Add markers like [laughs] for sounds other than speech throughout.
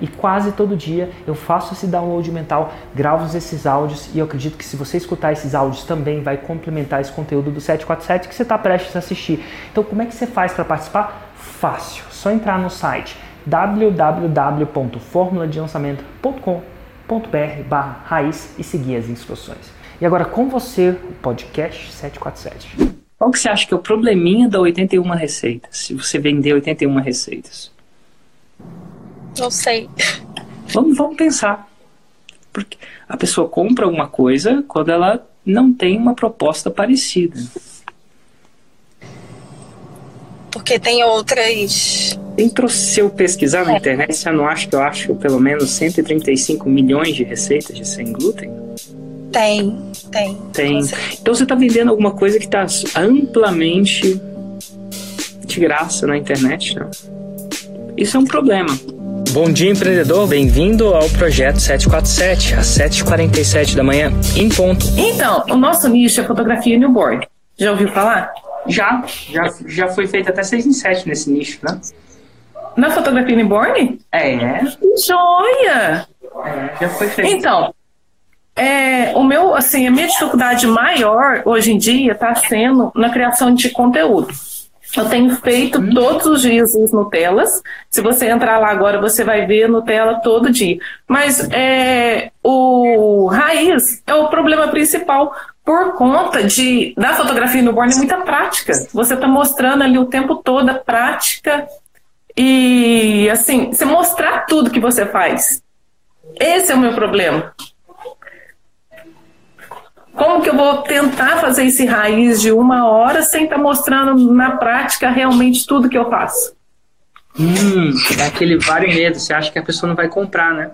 E quase todo dia eu faço esse download mental, gravo esses áudios e eu acredito que se você escutar esses áudios também vai complementar esse conteúdo do 747 que você está prestes a assistir. Então, como é que você faz para participar? Fácil, só entrar no site www.formuladelançamento.com.br raiz e seguir as instruções. E agora com você, o podcast 747. Qual que você acha que é o probleminha da 81 receitas? Se você vender 81 receitas? Não sei. Vamos, vamos pensar. Porque a pessoa compra alguma coisa quando ela não tem uma proposta parecida. Porque tem outras. Dentro, se eu pesquisar na é. internet, você não acha que eu acho pelo menos 135 milhões de receitas de sem glúten? Tem, tem. Tem. Então você está vendendo alguma coisa que está amplamente de graça na internet, né? Isso é um problema. Bom dia, empreendedor. Bem-vindo ao projeto 747, às 7h47 da manhã, em ponto. Então, o nosso nicho é fotografia newborn. Já ouviu falar? Já, já, já foi feito até 6 em 7 nesse nicho, né? Na fotografia newborn? É. é. Joia! É, já foi feito. Então, é, o meu, assim, a minha dificuldade maior hoje em dia está sendo na criação de conteúdo. Eu tenho feito todos os dias os Nutellas. Se você entrar lá agora, você vai ver Nutella todo dia. Mas é, o raiz é o problema principal por conta de da fotografia no born é muita prática. Você está mostrando ali o tempo todo a prática e assim, você mostrar tudo que você faz. Esse é o meu problema. Como que eu vou tentar fazer esse raiz de uma hora sem estar tá mostrando na prática realmente tudo que eu faço? Hum, é aquele vário medo. Você acha que a pessoa não vai comprar, né?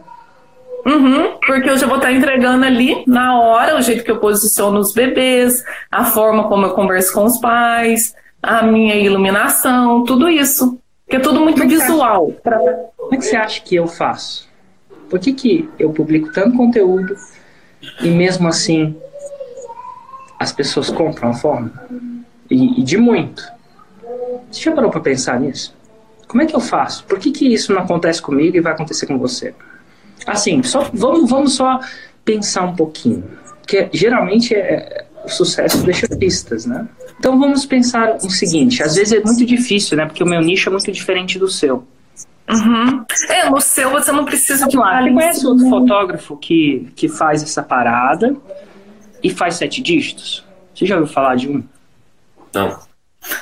Uhum, porque eu já vou estar tá entregando ali na hora o jeito que eu posiciono os bebês, a forma como eu converso com os pais, a minha iluminação, tudo isso. Que é tudo muito como visual. Pra... Como é que você acha que eu faço? Por que, que eu publico tanto conteúdo e mesmo assim as pessoas compram a fórmula. E, e de muito. Você já parou para pensar nisso? Como é que eu faço? Por que, que isso não acontece comigo e vai acontecer com você? Assim, só, vamos, vamos só pensar um pouquinho. Porque geralmente é, o sucesso deixa pistas, né? Então vamos pensar o seguinte: às vezes é muito difícil, né? Porque o meu nicho é muito diferente do seu. Uhum. É, no seu você não precisa de lá. Você conhece outro fotógrafo que, que faz essa parada e faz sete dígitos? Você já ouviu falar de um? Não.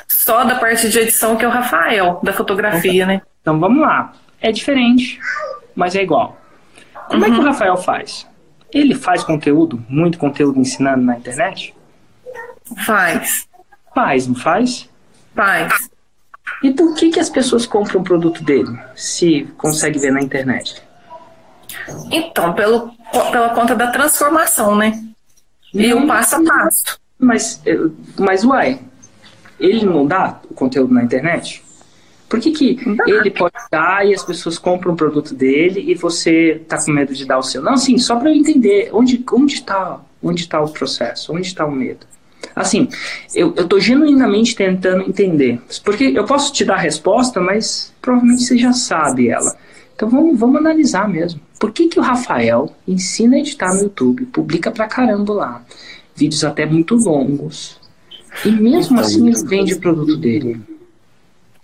Só da parte de edição que é o Rafael, da fotografia, então, né? Então vamos lá. É diferente, mas é igual. Como uhum. é que o. Rafael faz? Ele faz conteúdo, muito conteúdo ensinando na internet? Faz. Faz, não faz? Faz. E por que, que as pessoas compram o produto dele, se consegue ver na internet? Então, pelo, pela conta da transformação, né? E o passo a passo. Mas, mas uai, ele não dá o conteúdo na internet? Por que, que ele pode dar e as pessoas compram o produto dele e você tá com medo de dar o seu? Não, assim, só para eu entender onde onde está onde tá o processo, onde está o medo. Assim, eu, eu tô genuinamente tentando entender. Porque eu posso te dar a resposta, mas provavelmente você já sabe ela. Então vamos, vamos analisar mesmo. Por que, que o Rafael ensina a editar no YouTube, publica pra caramba lá, vídeos até muito longos, e mesmo então, assim ele vende o produto dele?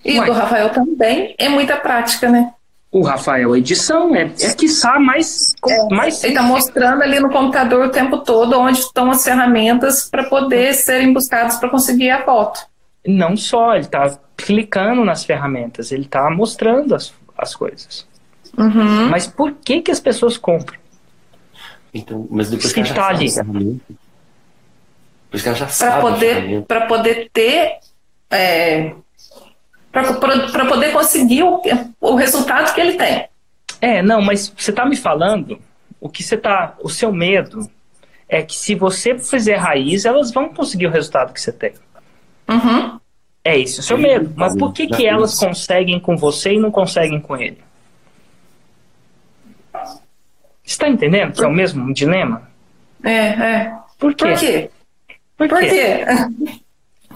E o do Rafael também é muita prática, né? O Rafael, edição, é, é quiçá mais, é, mais. Ele está mostrando ali no computador o tempo todo onde estão as ferramentas para poder serem buscadas para conseguir a foto. Não só, ele está clicando nas ferramentas, ele está mostrando as, as coisas. Uhum. Mas por que que as pessoas compram? Então, mas depois que, que está ali. Depois que ela já para poder para poder ter é, para poder conseguir o, o resultado que ele tem. É, não, mas você está me falando o que você tá, o seu medo é que se você fizer raiz, elas vão conseguir o resultado que você tem. Uhum. É isso, o seu medo. Mas por que, que elas conseguem com você e não conseguem com ele? Você tá entendendo que é o mesmo dilema? É, é. Por quê? Por quê? Por Por quê? quê?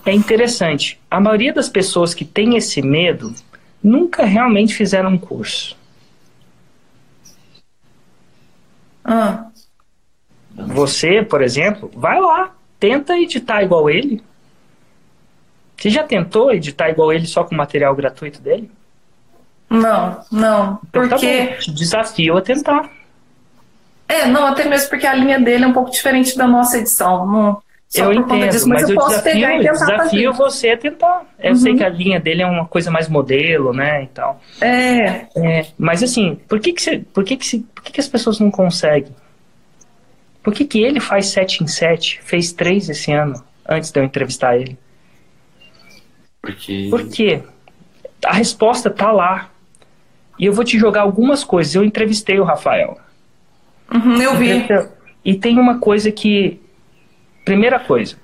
É interessante. A maioria das pessoas que tem esse medo nunca realmente fizeram um curso. Ah, Você, por exemplo, vai lá, tenta editar igual ele. Você já tentou editar igual ele só com material gratuito dele? não, não. Então tá Porque. bom, te desafio a tentar. É, não, até mesmo porque a linha dele é um pouco diferente da nossa edição. Não, só eu entendo, disso, mas, eu eu posso desafio, pegar e eu tentar desafio fazer. você a tentar. Eu sei que a linha dele é uma coisa mais modelo, né, e tal. É, É, mas assim, por que que, você, por que, que, se, por que que as pessoas não conseguem? Por que que ele faz 7 em 7, fez 3 esse ano, antes de eu entrevistar ele? Porque. Por quê? A resposta tá lá. E eu vou te jogar algumas coisas. Eu entrevistei o Rafael. Uhum, eu vi. E tem uma coisa que. Primeira coisa.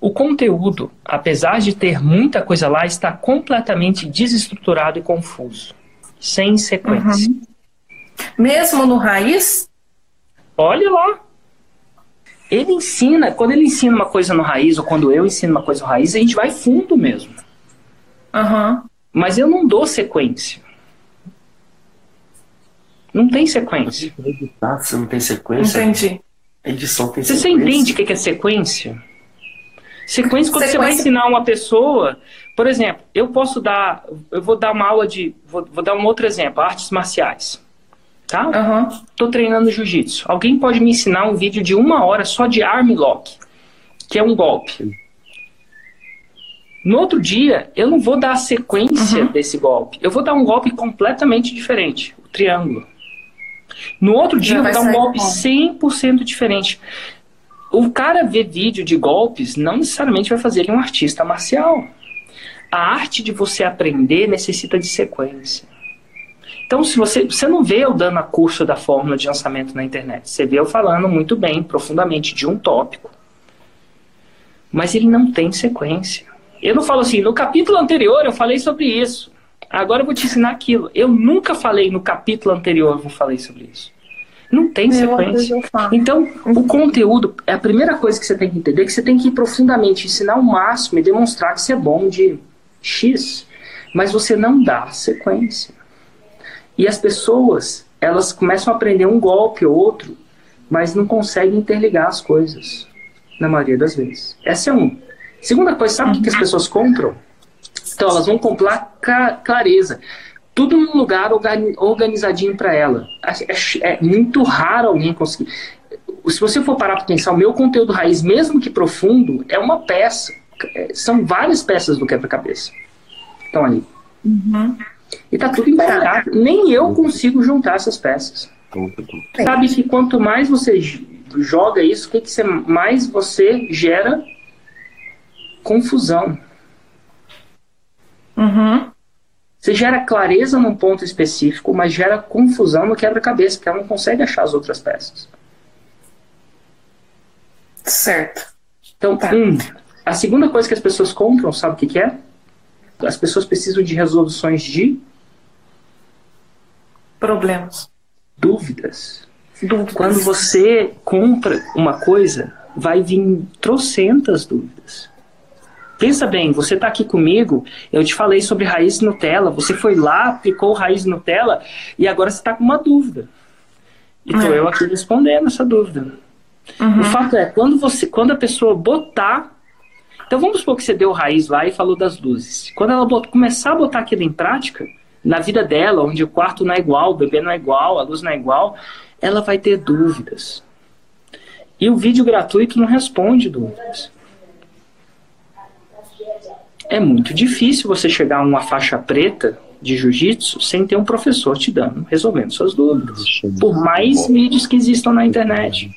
O conteúdo, apesar de ter muita coisa lá, está completamente desestruturado e confuso. Sem sequência. Mesmo no raiz? Olha lá. Ele ensina, quando ele ensina uma coisa no raiz, ou quando eu ensino uma coisa no raiz, a gente vai fundo mesmo. Aham. Mas eu não dou sequência. Não tem sequência. Você não tem sequência? Entendi. Edição tem Você, você sequência. entende o que é sequência? Sequência, quando você vai Sequência- ensinar uma pessoa, por exemplo, eu posso dar, eu vou dar uma aula de, vou, vou dar um outro exemplo, artes marciais, tá? Aham. Tô treinando jiu-jitsu. Alguém pode me ensinar um vídeo de uma hora só de arm lock, que é um golpe. No outro dia, eu não vou dar a sequência desse golpe. Eu vou dar um golpe completamente diferente, o triângulo. No outro dia, Já vai dar um golpe como? 100% diferente. O cara ver vídeo de golpes não necessariamente vai fazer ele um artista marcial. A arte de você aprender necessita de sequência. Então, se você, você não vê eu dando a curso da fórmula de lançamento na internet, você vê eu falando muito bem, profundamente de um tópico. Mas ele não tem sequência. Eu não falo assim, no capítulo anterior eu falei sobre isso. Agora eu vou te ensinar aquilo. Eu nunca falei no capítulo anterior, eu falei sobre isso. Não tem sequência. Então, o conteúdo é a primeira coisa que você tem que entender, que você tem que ir profundamente, ensinar o máximo e demonstrar que você é bom de X, mas você não dá sequência. E as pessoas, elas começam a aprender um golpe ou outro, mas não conseguem interligar as coisas, na maioria das vezes. Essa é um. Segunda coisa, sabe o que que as pessoas compram? Então, elas vão comprar clareza. Tudo num lugar organi- organizadinho para ela. É, é- muito raro alguém conseguir. Se você for parar para pensar, o meu conteúdo raiz, mesmo que profundo, é uma peça. É, São várias peças do quebra-cabeça. Estão ali. E tá tudo embaralhado. Nem eu consigo juntar essas peças. Sabe que quanto mais você joga isso, o que, que mais você gera confusão. Uhum. Você gera clareza num ponto específico, mas gera confusão no quebra-cabeça, porque ela não consegue achar as outras peças. Certo. Então, Tá. um, a segunda coisa que as pessoas compram, sabe o que, que é? As pessoas precisam de resoluções de Problemas. dúvidas. Dúvidas. Quando você compra uma coisa, vai vir trocentas dúvidas. Pensa bem, você está aqui comigo, eu te falei sobre raiz Nutella, você foi lá, aplicou raiz Nutella e agora você está com uma dúvida. E estou É. eu aqui respondendo essa dúvida. O fato é, quando, você, quando a pessoa botar. Então vamos supor que você deu raiz lá e falou das luzes. Quando ela começar a botar aquilo em prática, na vida dela, onde o quarto não é igual, o bebê não é igual, a luz não é igual, ela vai ter dúvidas. E o vídeo gratuito não responde dúvidas. É muito difícil você chegar a uma faixa preta de jiu-jitsu sem ter um professor te dando, resolvendo suas dúvidas. Por mais vídeos que existam na internet.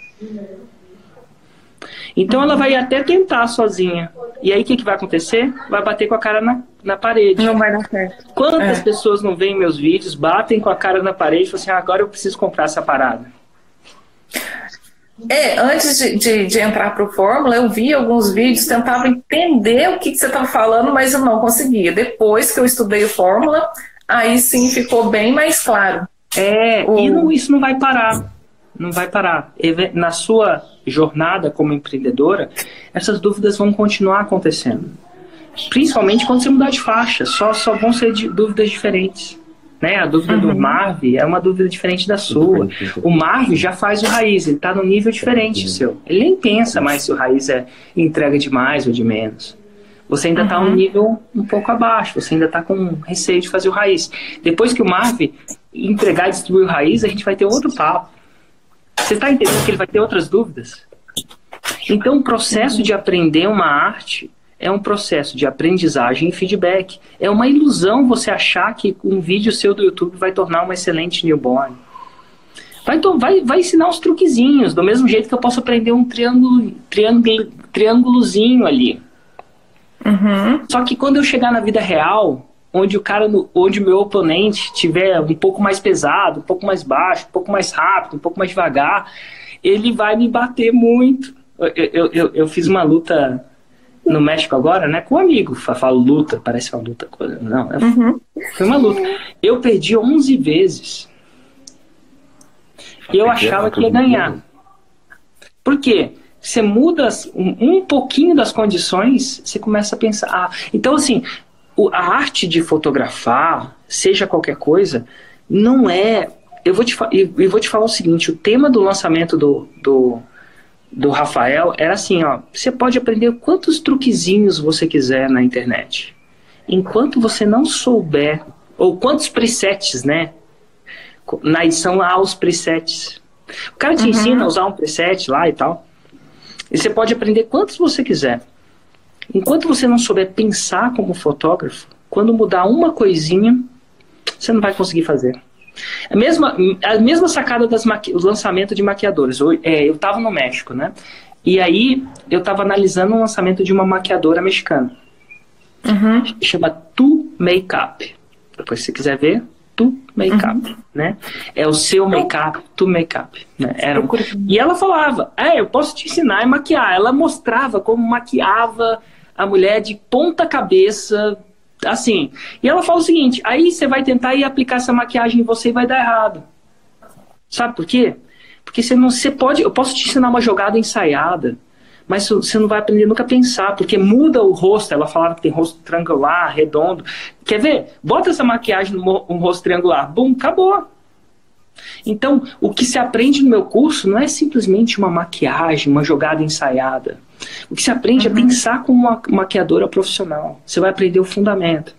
Então ela vai até tentar sozinha. E aí o que, que vai acontecer? Vai bater com a cara na, na parede. Não vai dar certo. Quantas É. pessoas não veem meus vídeos, batem com a cara na parede e falam assim, ah, agora eu preciso comprar essa parada. É, antes de, de, de entrar para o Fórmula, eu vi alguns vídeos, tentava entender o que, que você estava falando, mas eu não conseguia. Depois que eu estudei o Fórmula, aí sim ficou bem mais claro. É, o... e não, isso não vai parar. Não vai parar. Na sua jornada como empreendedora, essas dúvidas vão continuar acontecendo. Principalmente quando você mudar de faixa, só, só vão ser dúvidas diferentes. Né? A dúvida uhum. do Marv é uma dúvida diferente da sua. O Marv já faz o raiz, ele está num nível diferente seu. Ele nem pensa mais se o raiz é entrega de mais ou de menos. Você ainda está uhum. um nível um pouco abaixo, você ainda está com receio de fazer o raiz. Depois que o Marv entregar e distribuir o raiz, a gente vai ter outro papo. Você está entendendo que ele vai ter outras dúvidas? Então, o processo de aprender uma arte é um processo de aprendizagem e feedback. É uma ilusão você achar que um vídeo seu do YouTube vai tornar um excelente newborn. Vai, vai, vai ensinar uns truquezinhos, do mesmo jeito que eu posso aprender um triângulo, triângulo, triângulozinho ali. Uhum. Só que quando eu chegar na vida real, onde o cara, onde o meu oponente tiver um pouco mais pesado, um pouco mais baixo, um pouco mais rápido, um pouco mais devagar, ele vai me bater muito. Eu, eu, eu, eu fiz uma luta no México agora, né, com um amigo. Falo luta, parece uma luta. Não, é, uhum. foi uma luta. Eu perdi 11 vezes. E eu achava que ia ganhar. Por quê? Você muda um, um pouquinho das condições, você começa a pensar. Ah, então, assim, a arte de fotografar, seja qualquer coisa, não é. Eu vou te, eu vou te falar o seguinte: o tema do lançamento do, do do Rafael era assim, ó, você pode aprender quantos truquezinhos você quiser na internet. Enquanto você não souber, ou quantos presets, né? Na edição lá os presets. O cara te uhum. ensina a usar um preset lá e tal. E você pode aprender quantos você quiser. Enquanto você não souber pensar como fotógrafo, quando mudar uma coisinha, você não vai conseguir fazer. A mesma, a mesma sacada dos lançamentos de maquiadores. Eu, é, eu tava no México, né? E aí eu estava analisando o lançamento de uma maquiadora mexicana. Uhum. Chama Tu Makeup. Depois, se você quiser ver, Tu Makeup, uhum. né? É o seu make-up, Tu Makeup. Né? Era um... E ela falava, é, eu posso te ensinar a maquiar. Ela mostrava como maquiava a mulher de ponta cabeça, Assim. E ela fala o seguinte: aí você vai tentar ir aplicar essa maquiagem em você e vai dar errado. Sabe por quê? Porque você não. Você pode. Eu posso te ensinar uma jogada ensaiada, mas você não vai aprender nunca a pensar, porque muda o rosto. Ela falava que tem rosto triangular, redondo. Quer ver? Bota essa maquiagem no um rosto triangular. Bum, acabou. Então, o que se aprende no meu curso não é simplesmente uma maquiagem, uma jogada ensaiada. O que se aprende uhum. é pensar como uma maquiadora profissional. Você vai aprender o fundamento.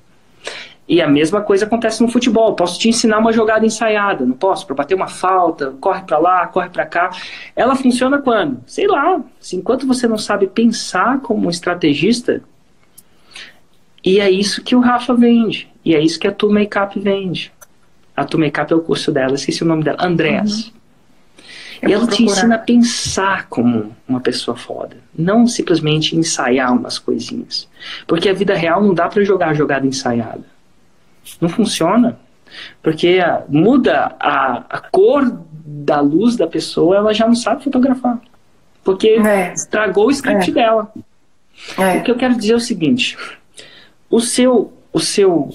E a mesma coisa acontece no futebol. Posso te ensinar uma jogada ensaiada, não posso? Para bater uma falta, corre para lá, corre para cá. Ela funciona quando? Sei lá. enquanto você não sabe pensar como um estrategista, e é isso que o Rafa vende. E é isso que a Tu Makeup vende. A Tu Makeup é o curso dela, esqueci o nome dela. Andréas. Uhum. E ela te ensina a pensar como uma pessoa foda. Não simplesmente ensaiar umas coisinhas. Porque a vida real não dá para jogar a jogada ensaiada. Não funciona. Porque a, muda a, a cor da luz da pessoa, ela já não sabe fotografar. Porque é. estragou o script é. dela. É. O que eu quero dizer é o seguinte: o seu, o seu,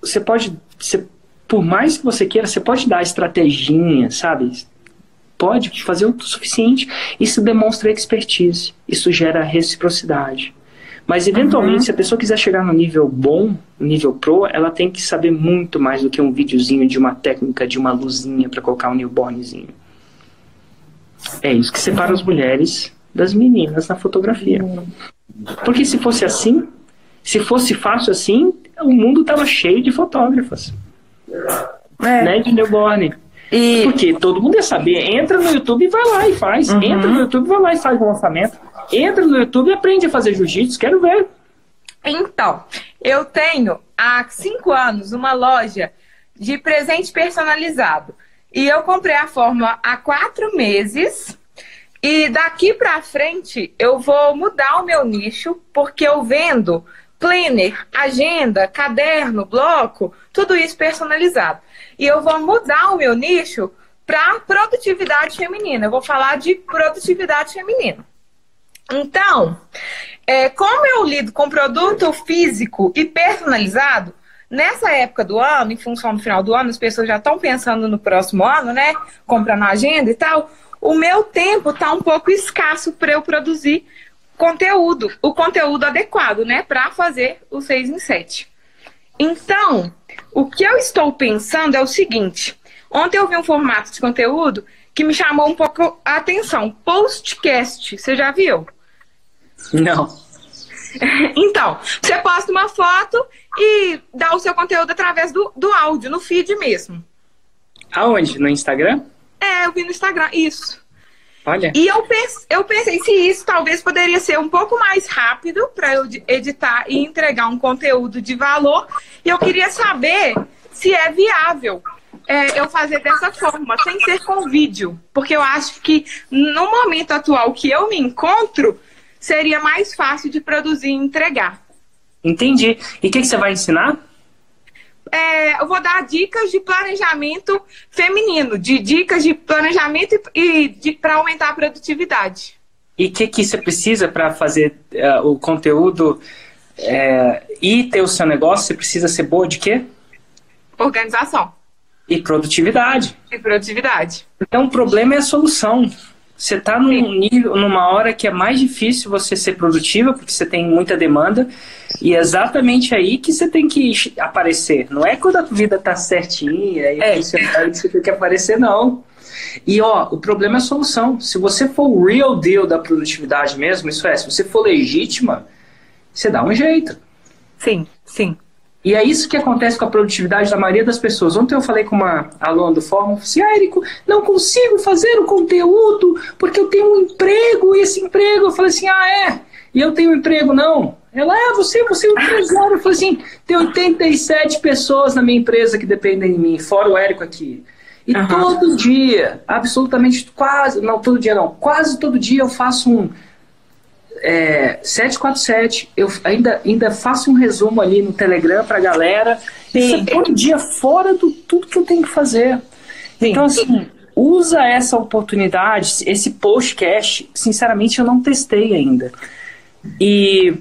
você pode, você, por mais que você queira, você pode dar estratégia, sabe? pode fazer o suficiente. Isso demonstra expertise, isso gera reciprocidade. Mas, eventualmente, uhum. se a pessoa quiser chegar no nível bom, nível pro, ela tem que saber muito mais do que um videozinho de uma técnica, de uma luzinha para colocar um newbornzinho. É isso que separa as mulheres das meninas na fotografia. Porque se fosse assim, se fosse fácil assim, o mundo estava cheio de fotógrafas. É. Né, de newborn. E... Porque todo mundo ia saber. Entra no YouTube e vai lá e faz. Uhum. Entra no YouTube e vai lá e faz o lançamento. Entra no YouTube e aprende a fazer jiu-jitsu. Quero ver. Então, eu tenho há cinco anos uma loja de presente personalizado. E eu comprei a fórmula há quatro meses. E daqui para frente eu vou mudar o meu nicho, porque eu vendo planner, agenda, caderno, bloco, tudo isso personalizado. E eu vou mudar o meu nicho para produtividade feminina. Eu vou falar de produtividade feminina. Então, é, como eu lido com produto físico e personalizado, nessa época do ano, em função do final do ano, as pessoas já estão pensando no próximo ano, né? Comprando agenda e tal. O meu tempo está um pouco escasso para eu produzir conteúdo, o conteúdo adequado, né? Para fazer o 6 em 7. Então, o que eu estou pensando é o seguinte: ontem eu vi um formato de conteúdo que me chamou um pouco a atenção. Postcast, você já viu? Não. [laughs] Então, você posta uma foto e dá o seu conteúdo através do, do áudio, no feed mesmo. Aonde? No Instagram? É, eu vi no Instagram, isso. Olha. E eu, pense, eu pensei se isso talvez poderia ser um pouco mais rápido para eu editar e entregar um conteúdo de valor. E eu queria saber se é viável é, eu fazer dessa forma, sem ser com vídeo. Porque eu acho que no momento atual que eu me encontro, seria mais fácil de produzir e entregar. Entendi. E o que, que você vai ensinar? É, eu vou dar dicas de planejamento feminino, de dicas de planejamento e, e para aumentar a produtividade. E o que, que você precisa para fazer uh, o conteúdo é, e ter o seu negócio? Você precisa ser boa de quê? Organização. E produtividade. E produtividade. Então o problema é a solução. Você está num nível, numa hora que é mais difícil você ser produtiva, porque você tem muita demanda, e é exatamente aí que você tem que aparecer. Não é quando a vida tá certinha, aí é. você, aí você tem que aparecer, não. E ó, o problema é a solução. Se você for o real deal da produtividade mesmo, isso é, se você for legítima, você dá um jeito. Sim, sim. E é isso que acontece com a produtividade da maioria das pessoas. Ontem eu falei com uma aluna do fórum, assim, ah, Érico, não consigo fazer o conteúdo porque eu tenho um emprego e esse emprego, eu falei assim, ah, é? E eu tenho um emprego, não. Ela, ah, você, você é um empresário. Eu falei assim, tem 87 pessoas na minha empresa que dependem de mim, fora o Érico aqui. E uhum. todo dia, absolutamente quase, não, todo dia não, quase todo dia eu faço um é, 747, eu ainda, ainda faço um resumo ali no Telegram pra galera. Sim. Isso é dia fora do tudo que eu tenho que fazer. Sim. Então, assim, usa essa oportunidade, esse postcast, sinceramente eu não testei ainda. E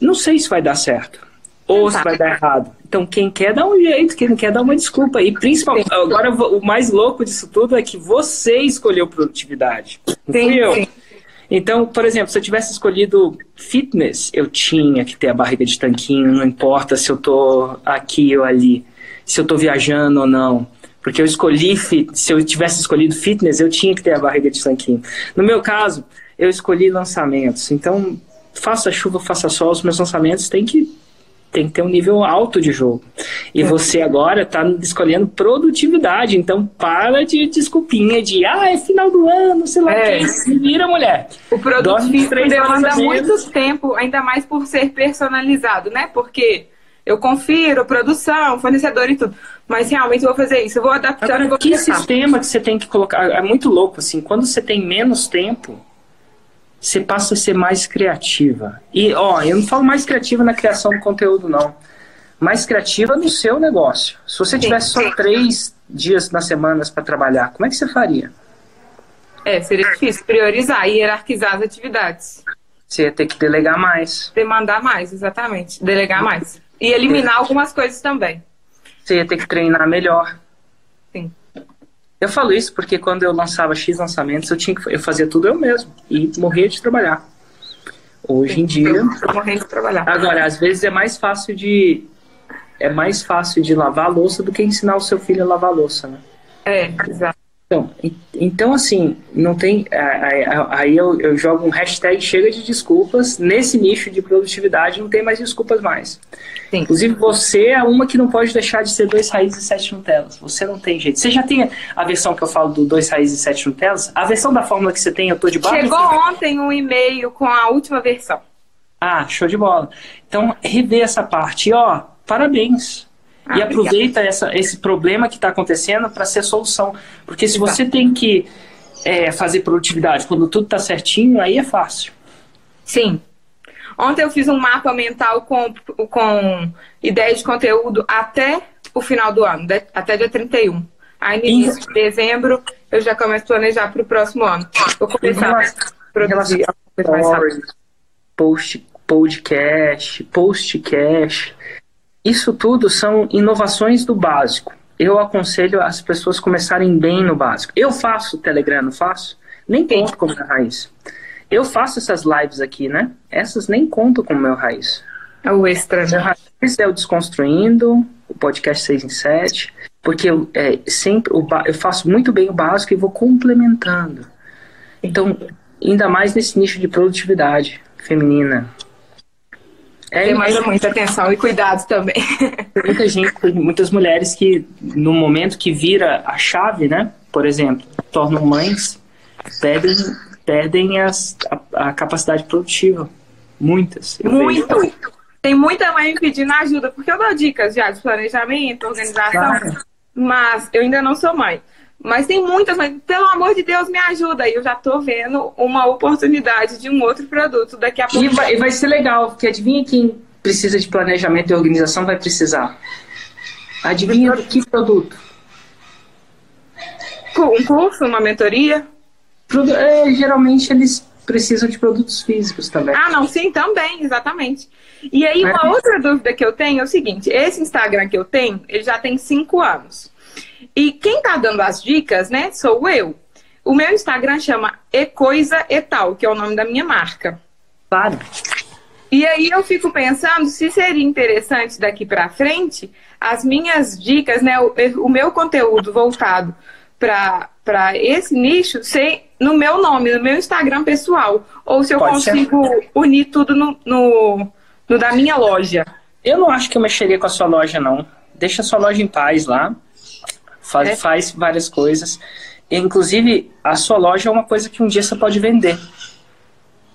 não sei se vai dar certo. Ou se vai dar errado. Então, quem quer dá um jeito, quem não quer dá uma desculpa. E principalmente, agora o mais louco disso tudo é que você escolheu produtividade. Não sim, fui eu. Sim. Então, por exemplo, se eu tivesse escolhido fitness, eu tinha que ter a barriga de tanquinho, não importa se eu tô aqui ou ali, se eu tô viajando ou não. Porque eu escolhi, se eu tivesse escolhido fitness, eu tinha que ter a barriga de tanquinho. No meu caso, eu escolhi lançamentos. Então, faça chuva, faça sol, os meus lançamentos têm que tem que ter um nível alto de jogo. E é. você agora está escolhendo produtividade, então para de desculpinha de ah, é final do ano, sei lá é. que, se vira mulher. O produto demanda muito tempo, ainda mais por ser personalizado, né? Porque eu confiro produção, fornecedor e tudo. Mas realmente eu vou fazer isso, eu vou adaptar. Agora, vou que sistema que você tem que colocar? É muito louco, assim, quando você tem menos tempo, você passa a ser mais criativa. E, ó, eu não falo mais criativa na criação do conteúdo, não. Mais criativa no seu negócio. Se você tivesse só três dias na semana para trabalhar, como é que você faria? É, seria difícil priorizar e hierarquizar as atividades. Você ia ter que delegar mais. Demandar mais, exatamente. Delegar mais. E eliminar algumas coisas também. Você ia ter que treinar melhor. Sim. Eu falo isso porque quando eu lançava X lançamentos, eu tinha que eu fazia tudo eu mesmo e morria de trabalhar. Hoje em dia, eu morria de trabalhar. Agora, às vezes é mais fácil de é mais fácil de lavar a louça do que ensinar o seu filho a lavar a louça, né? É, exato. Então, então assim, não tem. Aí eu, eu jogo um hashtag chega de desculpas. Nesse nicho de produtividade não tem mais desculpas mais. Sim. Inclusive, você é uma que não pode deixar de ser dois raízes e sete Nutelas. Você não tem jeito. Você já tem a versão que eu falo do dois raízes e sete Nutelas? A versão da fórmula que você tem, eu tô de barra. Chegou ontem um e-mail com a última versão. Ah, show de bola. Então, rever essa parte. E, ó, parabéns. Ah, e aproveita essa, esse problema que está acontecendo para ser solução. Porque se você tem que é, fazer produtividade quando tudo está certinho, aí é fácil. Sim. Ontem eu fiz um mapa mental com, com ideia de conteúdo até o final do ano, até dia 31. Aí no início de dezembro eu já começo a planejar para o próximo ano. Vou começar a produzir rápido. Post, podcast, postcast. Isso tudo são inovações do básico. Eu aconselho as pessoas começarem bem no básico. Eu faço Telegram, não faço? Nem conto como minha raiz. Eu faço essas lives aqui, né? Essas nem conto como meu raiz. É o extra, Meu né? raiz é o Desconstruindo, o podcast 6 em 7, porque eu, é, sempre, o eu faço muito bem o básico e vou complementando. Então, ainda mais nesse nicho de produtividade feminina. É, Demanda muita atenção e cuidado também. tem muita gente, muitas mulheres que no momento que vira a chave, né? Por exemplo, tornam mães, perdem, perdem as, a, a capacidade produtiva. Muitas. vejo. Muito. Tem muita mãe pedindo ajuda, porque eu dou dicas já de planejamento, organização, Claro. mas eu ainda não sou mãe. Mas tem muitas mães, pelo amor de Deus, me ajuda. E eu já tô vendo uma oportunidade de um outro produto daqui a pouco. E vai, vai ser legal, porque adivinha quem precisa de planejamento e organização vai precisar? Adivinha que produto? Um curso, uma mentoria. Produ- é, geralmente eles precisam de produtos físicos também. Ah, não, sim, também, exatamente. E aí, É. uma outra dúvida que eu tenho é o seguinte: esse Instagram que eu tenho, ele já tem cinco anos. E quem tá dando as dicas, né, sou eu. O meu Instagram chama Ecoisa e Tal, que é o nome da minha marca. Claro. E aí eu fico pensando se seria interessante daqui pra frente as minhas dicas, né, o, o meu conteúdo voltado pra para esse nicho ser no meu nome, no meu Instagram pessoal, ou se eu Pode ser. consigo unir tudo no, no, no da minha loja. Eu não acho que eu mexeria com a sua loja, não. Deixa a sua loja em paz lá. Faz, É. faz várias coisas. Inclusive, a sua loja é uma coisa que um dia você pode vender.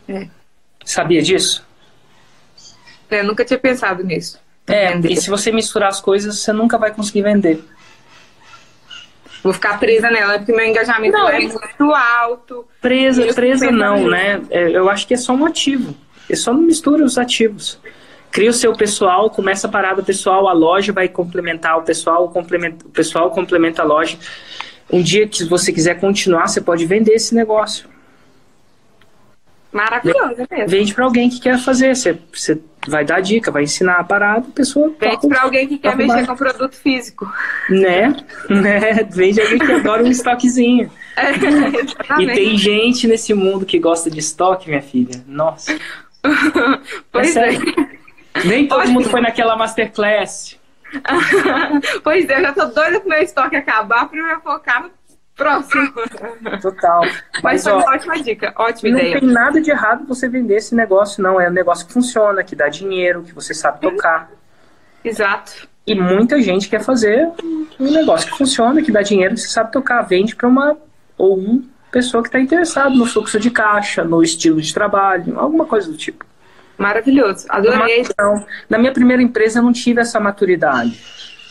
É. Sabia disso? Eu nunca tinha pensado nisso. É, Vender. e se você misturar as coisas, você nunca vai conseguir vender. Vou ficar presa nela, porque meu engajamento Não, é e- muito alto. Presa, Eu presa não, né? É, Eu acho que é só um ativo. É só não mistura os ativos. Cria o seu pessoal, começa a parada pessoal, a loja vai complementar o pessoal, o, complementa, o pessoal complementa a loja. Um dia que você quiser continuar, você pode vender esse negócio. Maravilhoso, é mesmo. Vende para alguém que quer fazer. Você, você vai dar dica, vai ensinar a parada, a pessoa Vende toca, pra alguém que quer toca mexer com produto físico. né? [laughs] né? Vende alguém que adora um estoquezinho. É, [laughs] E tem gente nesse mundo que gosta de estoque, minha filha. Nossa. [laughs] Pois é. sério. Nem todo mundo foi naquela masterclass. [laughs] pois é, eu já tô doida pro meu estoque acabar pra eu me focar no próximo. Total. Mas Mas, foi ó, uma ótima dica, ótima não ideia. tem nada de errado você vender esse negócio, não. É um negócio que funciona, que dá dinheiro, que você sabe tocar. Exato. E muita gente quer fazer um negócio que funciona, que dá dinheiro, que você sabe tocar. Vende para uma ou um pessoa que está interessado no fluxo de caixa, no estilo de trabalho, alguma coisa do tipo. Maravilhoso. Adorei. Então, na minha primeira empresa eu não tive essa maturidade.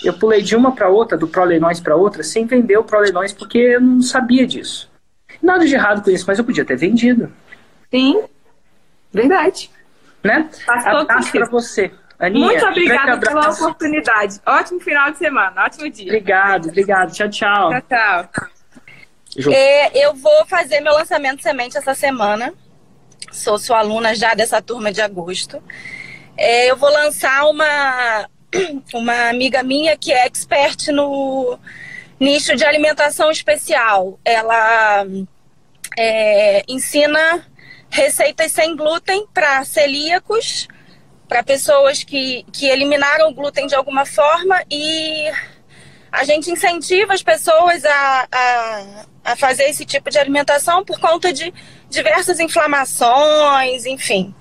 Eu pulei de uma para outra, do Proleilões para outra, sem vender o Proleilões, porque eu não sabia disso. Nada de errado com isso, mas eu podia ter vendido, Sim. Verdade. né? Faz Abraço para você. Aninha, Muito obrigada pela abraço. oportunidade. Ótimo final de semana, ótimo dia. Obrigado, obrigado. Tchau, tchau. Tchau, tchau. É, eu vou fazer meu lançamento de semente essa semana. Sou sua aluna já dessa turma de agosto. É, eu vou lançar uma, [clears throat] uma amiga minha que é expert no nicho de alimentação especial. Ela é, ensina receitas sem glúten para celíacos, para pessoas que, que eliminaram o glúten de alguma forma e a gente incentiva as pessoas a, a, a fazer esse tipo de alimentação por conta de diversas inflamações, enfim.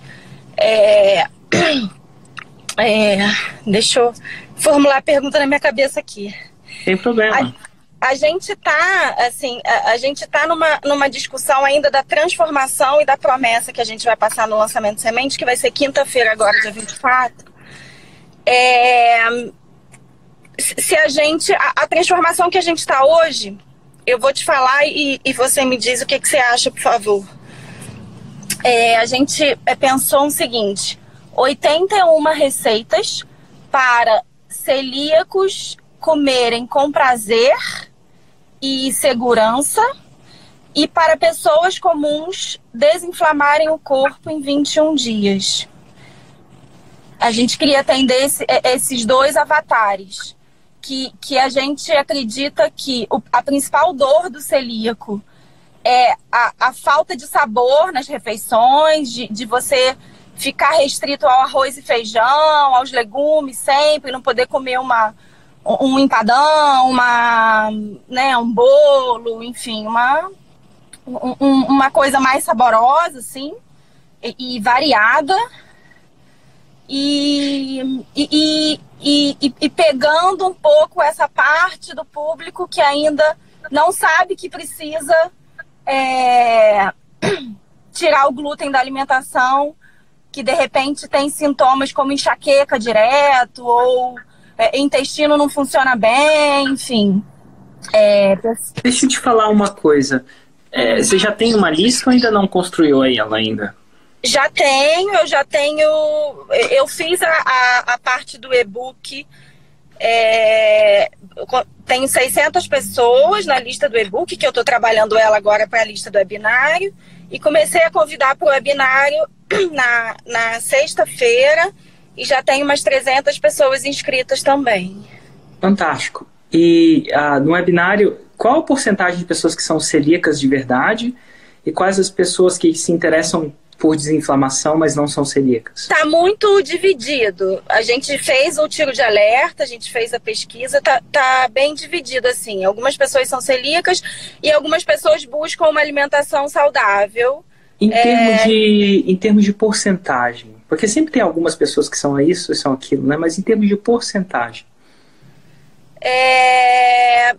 É, [clears throat] é, deixa eu formular a pergunta na minha cabeça aqui. Sem problema. A gente tá, assim, a, a gente tá numa, numa discussão ainda da transformação e da promessa que a gente vai passar no lançamento de semente, que vai ser quinta-feira agora, dia 24. É, se a gente. A, a transformação que a gente está hoje, eu vou te falar e, e você me diz o que, que você acha, por favor. É, a gente é, pensou o seguinte: 81 receitas para celíacos comerem com prazer e segurança, e para pessoas comuns desinflamarem o corpo em 21 dias. A gente queria atender esse, esses dois avatares, que, que a gente acredita que o, a principal dor do celíaco é a, a falta de sabor nas refeições, de, de você ficar restrito ao arroz e feijão, aos legumes sempre, não poder comer uma, um empadão, uma, né, um bolo, enfim, uma, um, uma coisa mais saborosa, assim, e, e variada. E, e, e, e, pegando um pouco essa parte do público que ainda não sabe que precisa é, tirar o glúten da alimentação, que de repente tem sintomas como enxaqueca direto ou é, intestino não funciona bem, enfim. É... Deixa eu te falar uma coisa. É, você já tem uma lista ou ainda não construiu ela ainda? Já tenho, eu já tenho. Eu fiz a, a, a parte do e-book. É, tenho 600 pessoas na lista do e-book, que eu estou trabalhando ela agora para a lista do webinário. E comecei a convidar para o webinário [clears throat] na, na sexta-feira e já tem umas 300 pessoas inscritas também. Fantástico. E uh, no webinário, qual a porcentagem de pessoas que são celíacas de verdade e quais as pessoas que se interessam por desinflamação, mas não são celíacas? Está muito dividido. A gente fez o tiro de alerta, a gente fez a pesquisa, tá, tá bem dividido assim. Algumas pessoas são celíacas e algumas pessoas buscam uma alimentação saudável. Em termos, é... de, em termos de porcentagem, porque sempre tem algumas pessoas que são isso e são aquilo, né? Mas em termos de porcentagem. É...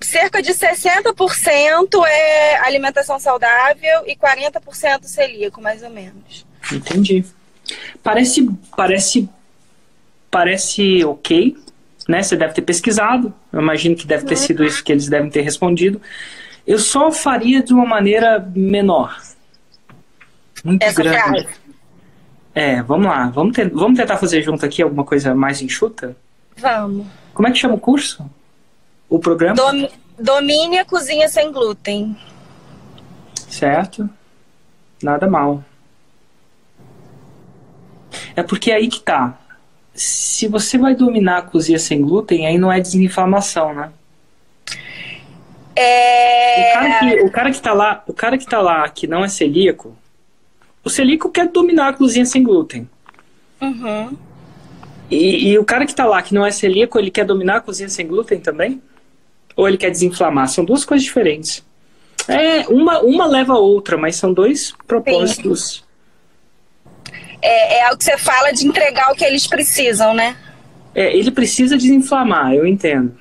Cerca de 60% é alimentação saudável e 40% celíaco, mais ou menos. Entendi. Parece, parece, parece ok, né? Você deve ter pesquisado. Eu imagino que deve ter uhum. sido isso que eles devem ter respondido. Eu só faria de uma maneira menor. Muito Essa grande. Frase. É, vamos lá. Vamos, ter, vamos tentar fazer junto aqui alguma coisa mais enxuta? Vamos. Como é que chama o curso? O programa? Dom, domine a cozinha sem glúten. Certo. Nada mal. É porque é aí que tá. Se você vai dominar a cozinha sem glúten, aí não é desinflamação, né? É... O cara que, o cara que tá lá, o cara que tá lá que não é celíaco, o celíaco quer dominar a cozinha sem glúten. Uhum. E, e, o cara que está lá, que não é celíaco, ele quer dominar a cozinha sem glúten também? Ou ele quer desinflamar? São duas coisas diferentes. É, uma, uma leva a outra, mas são dois propósitos. É, é o que você fala de entregar o que eles precisam, né? É, ele precisa desinflamar, eu entendo.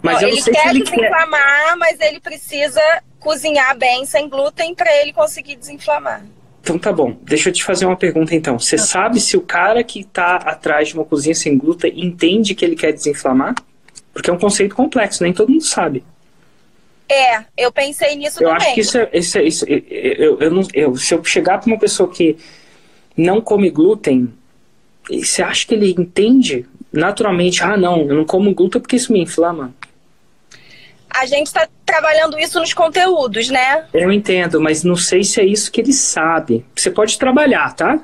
Mas não, eu não ele sei quer se ele desinflamar, quer... mas ele precisa cozinhar bem sem glúten para ele conseguir desinflamar. Então tá bom. Deixa eu te fazer uma pergunta então. Você tá. sabe se o cara que está atrás de uma cozinha sem glúten entende que ele quer desinflamar? Porque é um conceito complexo, nem todo mundo sabe. É, eu pensei nisso eu também. Eu acho que isso é. Isso é isso, eu, eu, eu, não, eu, se eu chegar para uma pessoa que não come glúten, você acha que ele entende naturalmente? Ah, não, eu não como glúten porque isso me inflama a gente está trabalhando isso nos conteúdos, né? Eu entendo, mas não sei se é isso que ele sabe. Você pode trabalhar, tá?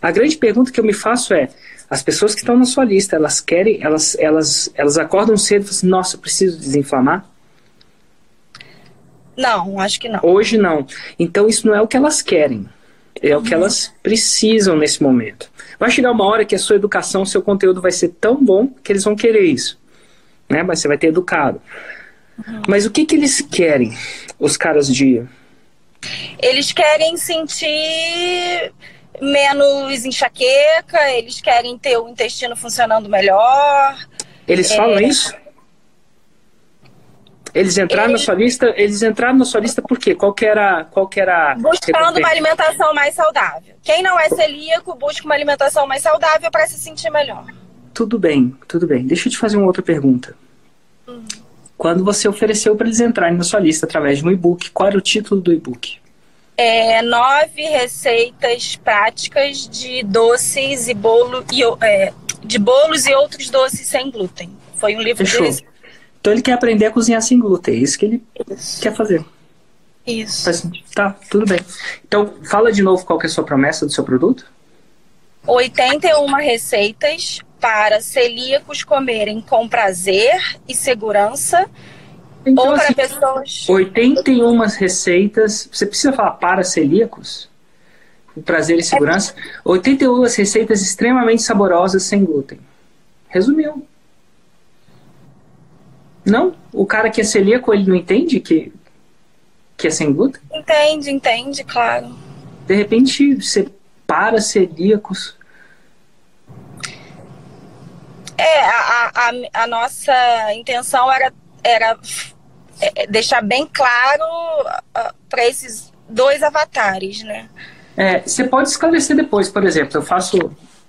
A grande pergunta que eu me faço é: as pessoas que estão na sua lista, elas querem, elas, elas, elas acordam cedo e falam assim, nossa, preciso desinflamar? Não, acho que não. Hoje não. Então isso não é o que elas querem. É uhum. o que uhum. elas precisam nesse momento. Vai chegar uma hora que a sua educação, seu conteúdo vai ser tão bom que eles vão querer isso. Né? Mas você vai ter educado. Mas o que, que eles querem, os caras de. Eles querem sentir menos enxaqueca, eles querem ter o intestino funcionando melhor. Eles é... falam isso? Eles entraram eles... na sua lista, eles entraram na sua lista por quê? Qual que era, qual que era Buscando uma alimentação mais saudável. Quem não é celíaco busca uma alimentação mais saudável para se sentir melhor. Tudo bem, tudo bem. Deixa eu te fazer uma outra pergunta. Uhum quando você ofereceu para eles entrarem na sua lista através de um e-book. Qual era o título do e-book? É, nove receitas práticas de doces e bolo e, é, de bolos e outros doces sem glúten. Foi um livro Fechou. Então ele quer aprender a cozinhar sem glúten, é isso que ele Isso. quer fazer. Isso. Faz? Tá, tudo bem. Então, fala de novo qual que é a sua promessa do seu produto. 81 receitas para celíacos comerem com prazer e segurança Então, ou para assim, pessoas 81 receitas. Você precisa falar para celíacos? Com prazer e segurança. 81 receitas extremamente saborosas sem glúten. Resumiu. Não? O cara que é celíaco, ele não entende que, que é sem glúten? Entende, entende, claro. De repente, você para celíacos. É, a, a, a nossa intenção era, era é, deixar bem claro para esses dois avatares, né? É, você pode esclarecer depois, por exemplo, eu faço.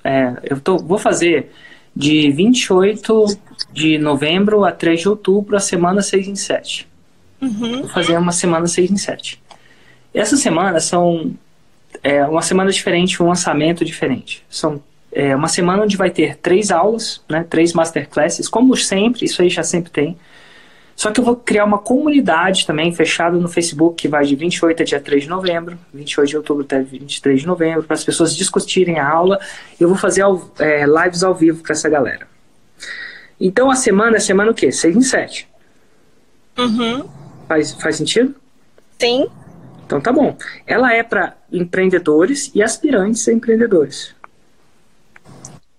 é, eu tô, vou fazer de 28 de novembro a 3 de outubro a semana 6 em 7. Uhum. Vou fazer uma semana 6 em 7. Essas semanas são é, uma semana diferente, um lançamento diferente. São é, uma semana onde vai ter três aulas, né, três masterclasses, como sempre, isso aí já sempre tem. Só que eu vou criar uma comunidade também fechada no Facebook que vai de 28 a dia 3 de novembro, 28 de outubro até 23 de novembro, para as pessoas discutirem a aula. Eu vou fazer é, lives ao vivo para essa galera. Então a semana é semana o quê? 6 em 7. Uhum. Faz, faz sentido? Sim. Então tá bom. Ela é para empreendedores e aspirantes a empreendedores.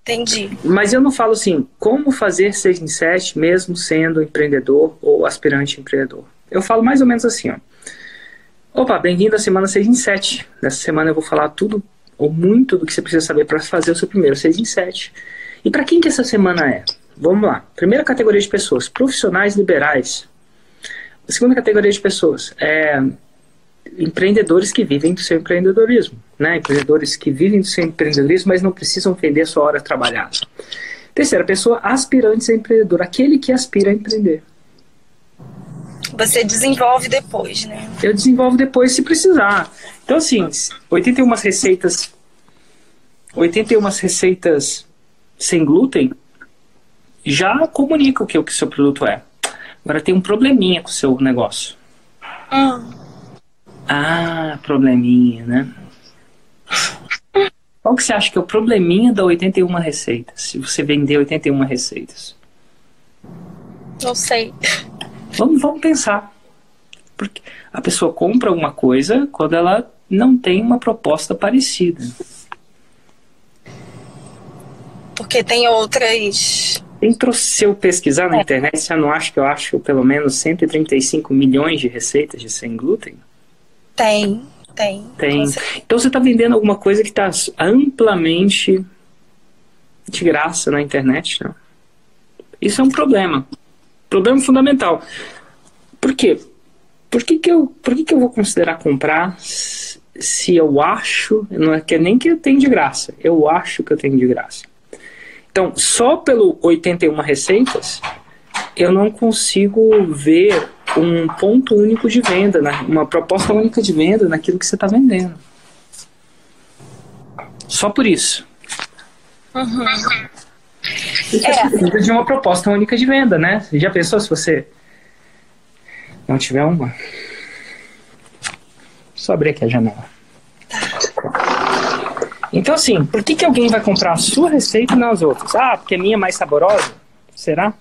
Entendi. Mas eu não falo assim, como fazer 6 em 7 mesmo sendo empreendedor ou aspirante empreendedor. Eu falo mais ou menos assim, ó. Opa, bem-vindo à semana 6 em 7. Nessa semana eu vou falar tudo ou muito do que você precisa saber para fazer o seu primeiro 6 em 7. E para quem que essa semana é? Vamos lá. Primeira categoria de pessoas, profissionais liberais. A segunda categoria de pessoas é empreendedores que vivem do seu empreendedorismo, né? Empreendedores que vivem do seu empreendedorismo, mas não precisam vender sua hora trabalhada. Terceira pessoa, aspirantes a empreendedor, aquele que aspira a empreender. Você desenvolve depois, né? Eu desenvolvo depois se precisar. Então, assim, 81 receitas. 81 receitas sem glúten já comunica o que o que seu produto é. Agora tem um probleminha com o seu negócio. Hum. Ah, probleminha, né? Qual que você acha que é o probleminha da 81 receitas? Se você vender 81 receitas. Não sei. Vamos, vamos pensar. Porque a pessoa compra alguma coisa quando ela não tem uma proposta parecida. Porque tem outras. Entre se eu pesquisar na É. internet, você não acha que eu acho pelo menos 135 milhões de receitas de sem glúten? Tem, tem. Tem. Então você está vendendo alguma coisa que está amplamente de graça na internet, né? Isso é um problema. Problema fundamental. Por quê? Por que, que, eu, por que, que eu vou considerar comprar se eu acho, não é que nem que eu tenho de graça, eu acho que eu tenho de graça. Então, só pelo 81 receitas, eu não consigo ver um ponto único de venda, né? uma proposta única de venda naquilo que você está vendendo. Só por isso. Uhum. Isso É. precisa de uma proposta única de venda, né? Você já pensou se você não tiver uma? Só abrir aqui a janela. Então, assim, por que, que alguém vai comprar a sua receita e não as outras? Ah, porque a minha é mais saborosa? Será?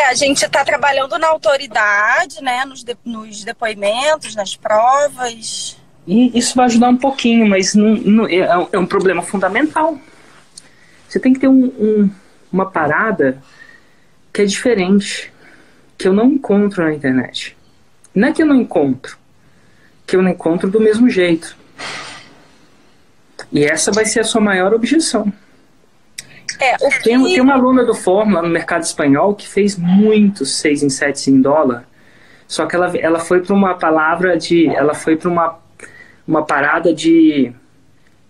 É, a gente está trabalhando na autoridade, né? Nos, de- nos depoimentos, nas provas. E isso vai ajudar um pouquinho, mas não, não- é, é um problema fundamental. Você tem que ter um- um- uma parada que é diferente, que eu não encontro na internet. Não é que eu não encontro, que eu não encontro do mesmo jeito. E essa vai ser a sua maior objeção. É, o que... Tem, tem uma aluna do Fórmula no mercado espanhol que fez muitos 6 em 7 em dólar, só que ela, ela foi para uma palavra de. Ela foi para uma, uma parada de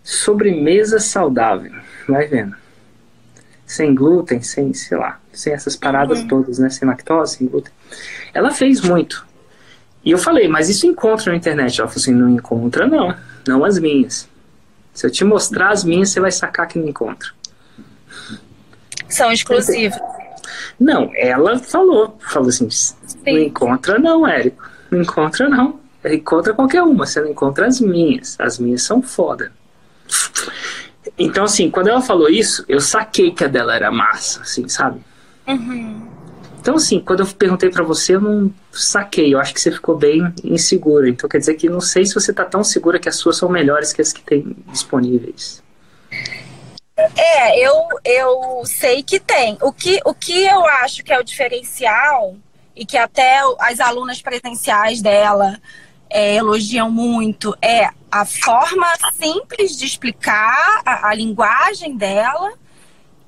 sobremesa saudável. Vai vendo. Sem glúten, sem, sei lá, sem essas paradas todas, né? Sem lactose, sem glúten. Ela fez muito. E eu falei, mas isso encontra na internet. Ela falou assim: não encontra, não. Não as minhas. Se eu te mostrar as minhas, você vai sacar que não encontra. São exclusivos. Não, ela falou, falou assim, não encontra não, Érico, não encontra não. Encontra qualquer uma, você não encontra as minhas. As minhas são foda. Então, assim, quando ela falou isso, eu saquei que a dela era massa, assim, sabe? Uhum. Então, assim, quando eu perguntei para você, eu não saquei. Eu acho que você ficou bem insegura. Então, quer dizer que não sei se você tá tão segura que as suas são melhores que as que tem disponíveis. É, eu, eu sei que tem. O que, o que eu acho que é o diferencial, e que até as alunas presenciais dela é, elogiam muito, é a forma simples de explicar a, a linguagem dela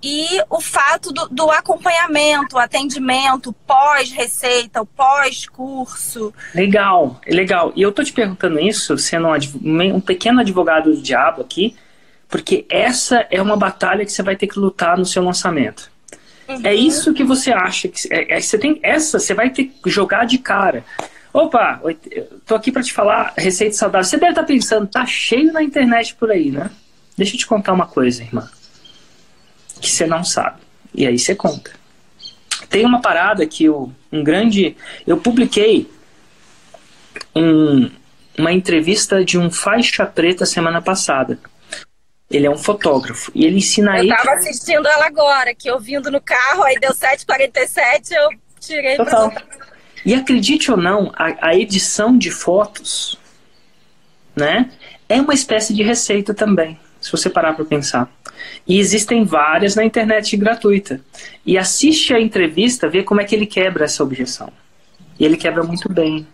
e o fato do, do acompanhamento, o atendimento pós-receita, o pós-curso. Legal, legal. E eu tô te perguntando isso, sendo um, um pequeno advogado do diabo aqui, porque essa é uma batalha que você vai ter que lutar no seu lançamento. Uhum. É isso que você acha que é, é, você tem essa, você vai ter que jogar de cara. Opa, tô aqui para te falar receita saudável. Você deve estar tá pensando, tá cheio na internet por aí, né? Deixa eu te contar uma coisa, irmã, que você não sabe. E aí você conta. Tem uma parada que eu, um grande, eu publiquei um, uma entrevista de um faixa preta semana passada. Ele é um fotógrafo. E ele ensina Eu tava assistindo ela agora, que eu vindo no carro, aí deu 7h47, eu tirei Total. pra... E acredite ou não, a, a, edição de fotos, né, é uma espécie de receita também, se você parar para pensar. E existem várias na internet gratuita. E assiste a entrevista, vê como é que ele quebra essa objeção. E ele quebra muito bem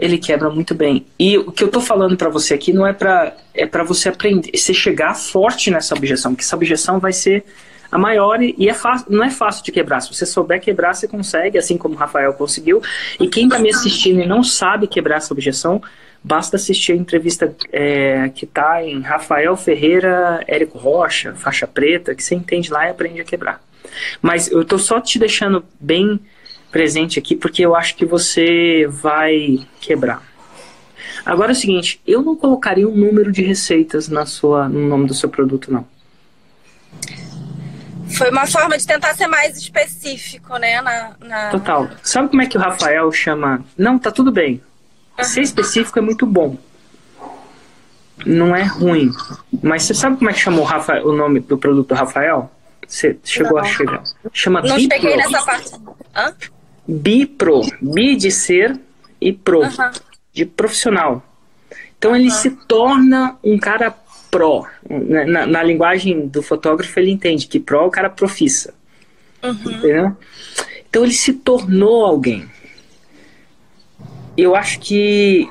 ele quebra muito bem. E o que eu tô falando para você aqui não é para é para você aprender, você chegar forte nessa objeção, porque essa objeção vai ser a maior e é fácil, não é fácil de quebrar. Se você souber quebrar, você consegue, assim como o Rafael conseguiu. E quem está me assistindo e não sabe quebrar essa objeção, basta assistir a entrevista é, que está em Rafael Ferreira, Érico Rocha, faixa preta, que você entende lá e aprende a quebrar. Mas eu estou só te deixando bem presente aqui porque eu acho que você vai quebrar. Agora é o seguinte, eu não colocaria um número de receitas na sua, no nome do seu produto, não. Foi uma forma de tentar ser mais específico, né? Na, na... Total. Sabe como é que o Rafael chama? Não, tá tudo bem. Uhum. Ser específico é muito bom. Não é ruim. Mas você sabe como é que chamou o, Rafael, o nome do produto do Rafael? Você chegou não. a chegar. Chama Não Bipro. peguei nessa parte. Hã? Bipro. Bi de ser e pro. De profissional. Então ele se torna um cara pró. Na, na, na, linguagem do fotógrafo, ele entende que pró é o cara profissa. Uhum. Entendeu? Então ele se tornou alguém. Eu acho que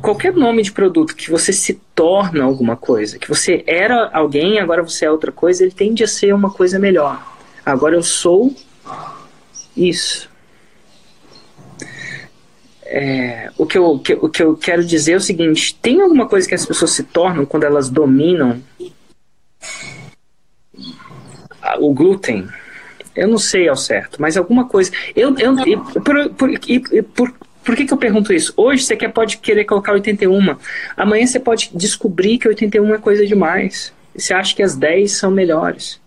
qualquer nome de produto que você se torna alguma coisa, que você era alguém, agora você é outra coisa, ele tende a ser uma coisa melhor. Agora eu sou isso. É, o, que eu, que, o que eu quero dizer é o seguinte: tem alguma coisa que as pessoas se tornam quando elas dominam o glúten? Eu não sei ao certo, mas alguma coisa. Eu, eu, eu por, por, por, por que, que eu pergunto isso? Hoje você quer, pode querer colocar 81, amanhã você pode descobrir que 81 é coisa demais. Você acha que as 10 são melhores.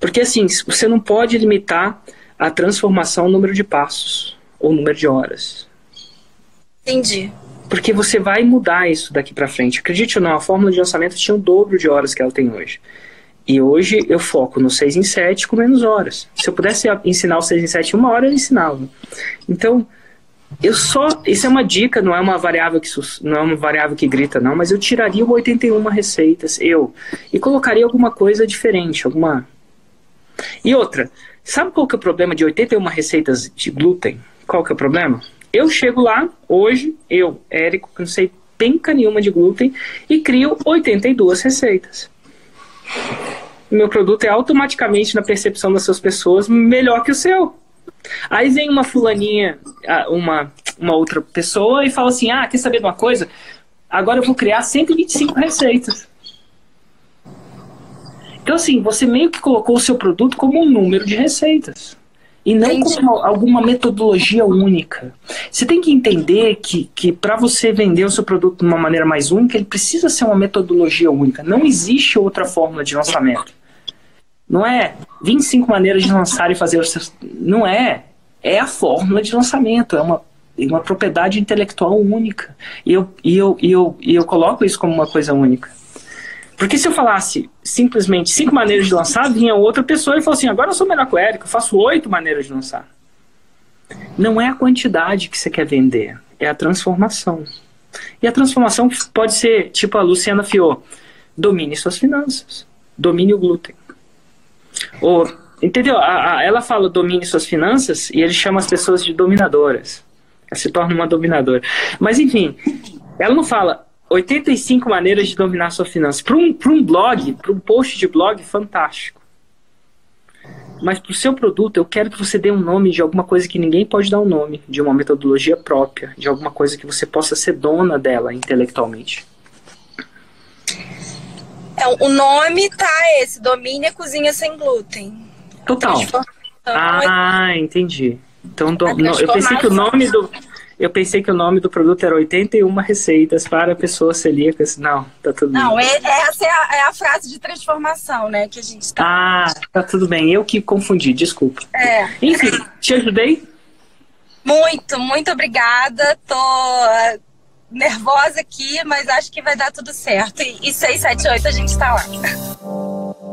Porque assim, você não pode limitar a transformação ao número de passos ou número de horas. Entendi. Porque você vai mudar isso daqui para frente. Acredite ou não, a fórmula de lançamento tinha o dobro de horas que ela tem hoje. E hoje eu foco no 6 em 7 com menos horas. Se eu pudesse ensinar o 6 em 7 em uma hora, eu ensinava. Então, eu só. Isso é uma dica, não é uma variável que não é uma variável que grita, não, mas eu tiraria 81 receitas, eu, e colocaria alguma coisa diferente, alguma. E outra, sabe qual que é o problema de 81 receitas de glúten? Qual que é o problema? Eu chego lá, hoje, eu, Érico, que não sei penca nenhuma de glúten, e crio 82 receitas. Meu produto é automaticamente, na percepção das suas pessoas, melhor que o seu. Aí vem uma fulaninha, uma, uma outra pessoa, e fala assim: Ah, quer saber de uma coisa? Agora eu vou criar 125 receitas. Então, assim, você meio que colocou o seu produto como um número de receitas. E não Entendi. como alguma metodologia única. Você tem que entender que, que para você vender o seu produto de uma maneira mais única, ele precisa ser uma metodologia única. Não existe outra fórmula de lançamento. Não é 25 maneiras de lançar e fazer. Não é. É a fórmula de lançamento. É uma, é uma propriedade intelectual única. E eu, e, eu, e, eu, e eu coloco isso como uma coisa única. Porque se eu falasse simplesmente cinco maneiras de lançar, vinha outra pessoa e falou assim: agora eu sou melhor que o Érico, eu faço oito maneiras de lançar. Não é a quantidade que você quer vender, é a transformação. E a transformação pode ser, tipo a Luciana Fiô, domine suas finanças, domine o glúten. Ou, entendeu? A, a, ela fala domine suas finanças e ele chama as pessoas de dominadoras. Ela se torna uma dominadora. Mas, enfim, ela não fala 85 maneiras de dominar sua finança. Para um, um blog, para um post de blog, fantástico. Mas para o seu produto, eu quero que você dê um nome de alguma coisa que ninguém pode dar um nome, de uma metodologia própria, de alguma coisa que você possa ser dona dela intelectualmente. É, o nome tá esse, Domínio Cozinha Sem Glúten. Total. Ah, entendi. Então, do, eu pensei que o nome do eu pensei que o nome do produto era 81 receitas para pessoas celíacas. Não, tá tudo Não, bem. Não, é, essa é a, é a, frase de transformação, né, que a gente tá. Ah, tá tudo bem. Eu que confundi, desculpa. É. Enfim, te ajudei? Muito, muito obrigada. Tô nervosa aqui, mas acho que vai dar tudo certo. E, e 678 a gente tá lá.